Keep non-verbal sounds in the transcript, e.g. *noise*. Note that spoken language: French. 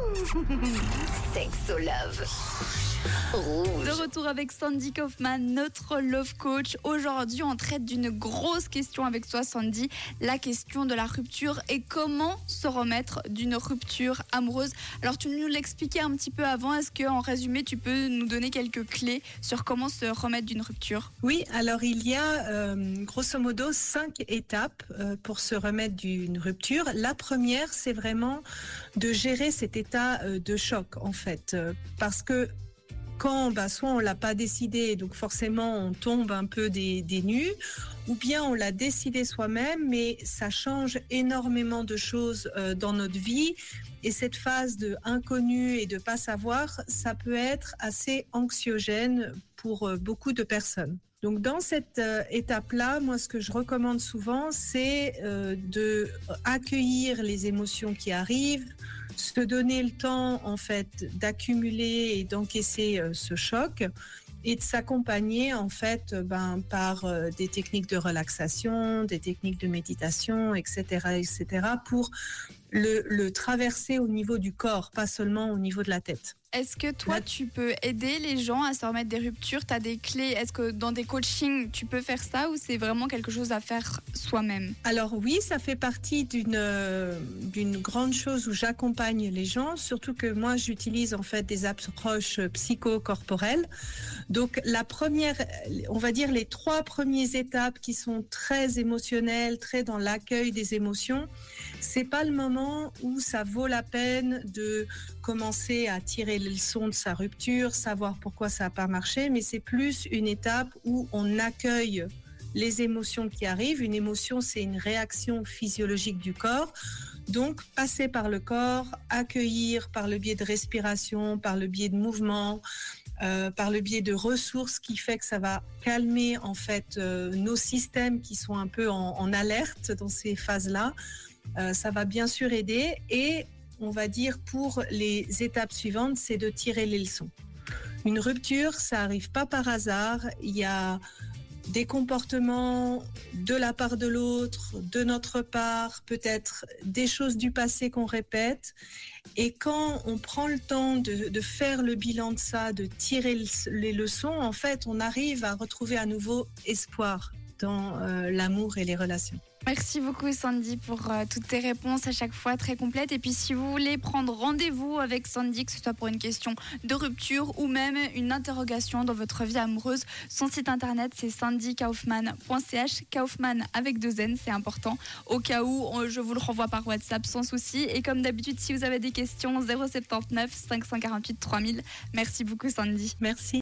*laughs* Sexo Love. Rouge. De retour avec Sandy Kaufman, notre love coach. Aujourd'hui, on traite d'une grosse question avec toi, Sandy. La question de la rupture et comment se remettre d'une rupture amoureuse. Alors, tu nous l'expliquais un petit peu avant. Est-ce que, en résumé, tu peux nous donner quelques clés sur comment se remettre d'une rupture? Oui, alors il y a euh, grosso modo cinq étapes euh, pour se remettre d'une rupture. La première, c'est vraiment de gérer cet état euh, de choc, en fait, euh, parce que quand bah, soit on l'a pas décidé, donc forcément on tombe un peu des, des nues, ou bien on l'a décidé soi-même, mais ça change énormément de choses euh, dans notre vie. Et cette phase de inconnu et de pas savoir, ça peut être assez anxiogène pour beaucoup de personnes. Donc dans cette étape-là, moi ce que je recommande souvent, c'est de accueillir les émotions qui arrivent, se donner le temps en fait d'accumuler et d'encaisser euh, ce choc et de s'accompagner en fait ben, par euh, des techniques de relaxation, des techniques de méditation, etc., etc., pour le, le traverser au niveau du corps, pas seulement au niveau de la tête. Est-ce que toi, tu peux aider les gens à se remettre des ruptures? Tu as des clés? Est-ce que dans des coachings, tu peux faire ça ou c'est vraiment quelque chose à faire soi-même? Alors oui, ça fait partie d'une euh, grande chose où j'accompagne les gens, surtout que moi j'utilise en fait des approches psychocorporelles. Donc la première, on va dire les trois premières étapes qui sont très émotionnelles, très dans l'accueil des émotions, c'est pas le où ça vaut la peine de commencer à tirer les leçons de sa rupture, savoir pourquoi ça n'a pas marché, mais c'est plus une étape où on accueille les émotions qui arrivent. Une émotion, c'est une réaction physiologique du corps. Donc, passer par le corps, accueillir par le biais de respiration, par le biais de mouvement, euh, par le biais de ressources qui fait que ça va calmer en fait euh, nos systèmes qui sont un peu en, alerte dans ces phases-là. Euh, ça va bien sûr aider et on va dire pour les étapes suivantes, c'est de tirer les leçons. Une rupture, ça arrive pas par hasard. Il y a des comportements de la part de l'autre, de notre part, peut-être des choses du passé qu'on répète. Et quand on prend le temps de, faire le bilan de ça, de tirer le- les leçons, en fait, on arrive à retrouver à nouveau espoir dans euh, l'amour et les relations. Merci beaucoup Sandy pour euh, toutes tes réponses à chaque fois très complètes. Et puis si vous voulez prendre rendez-vous avec Sandy, que ce soit pour une question de rupture ou même une interrogation dans votre vie amoureuse, son site internet c'est sandykaufman.ch. Kaufman avec deux N, c'est important. Au cas où, je vous le renvoie par WhatsApp sans souci. Et comme d'habitude, si vous avez des questions, 079 548 3000. Merci beaucoup Sandy. Merci.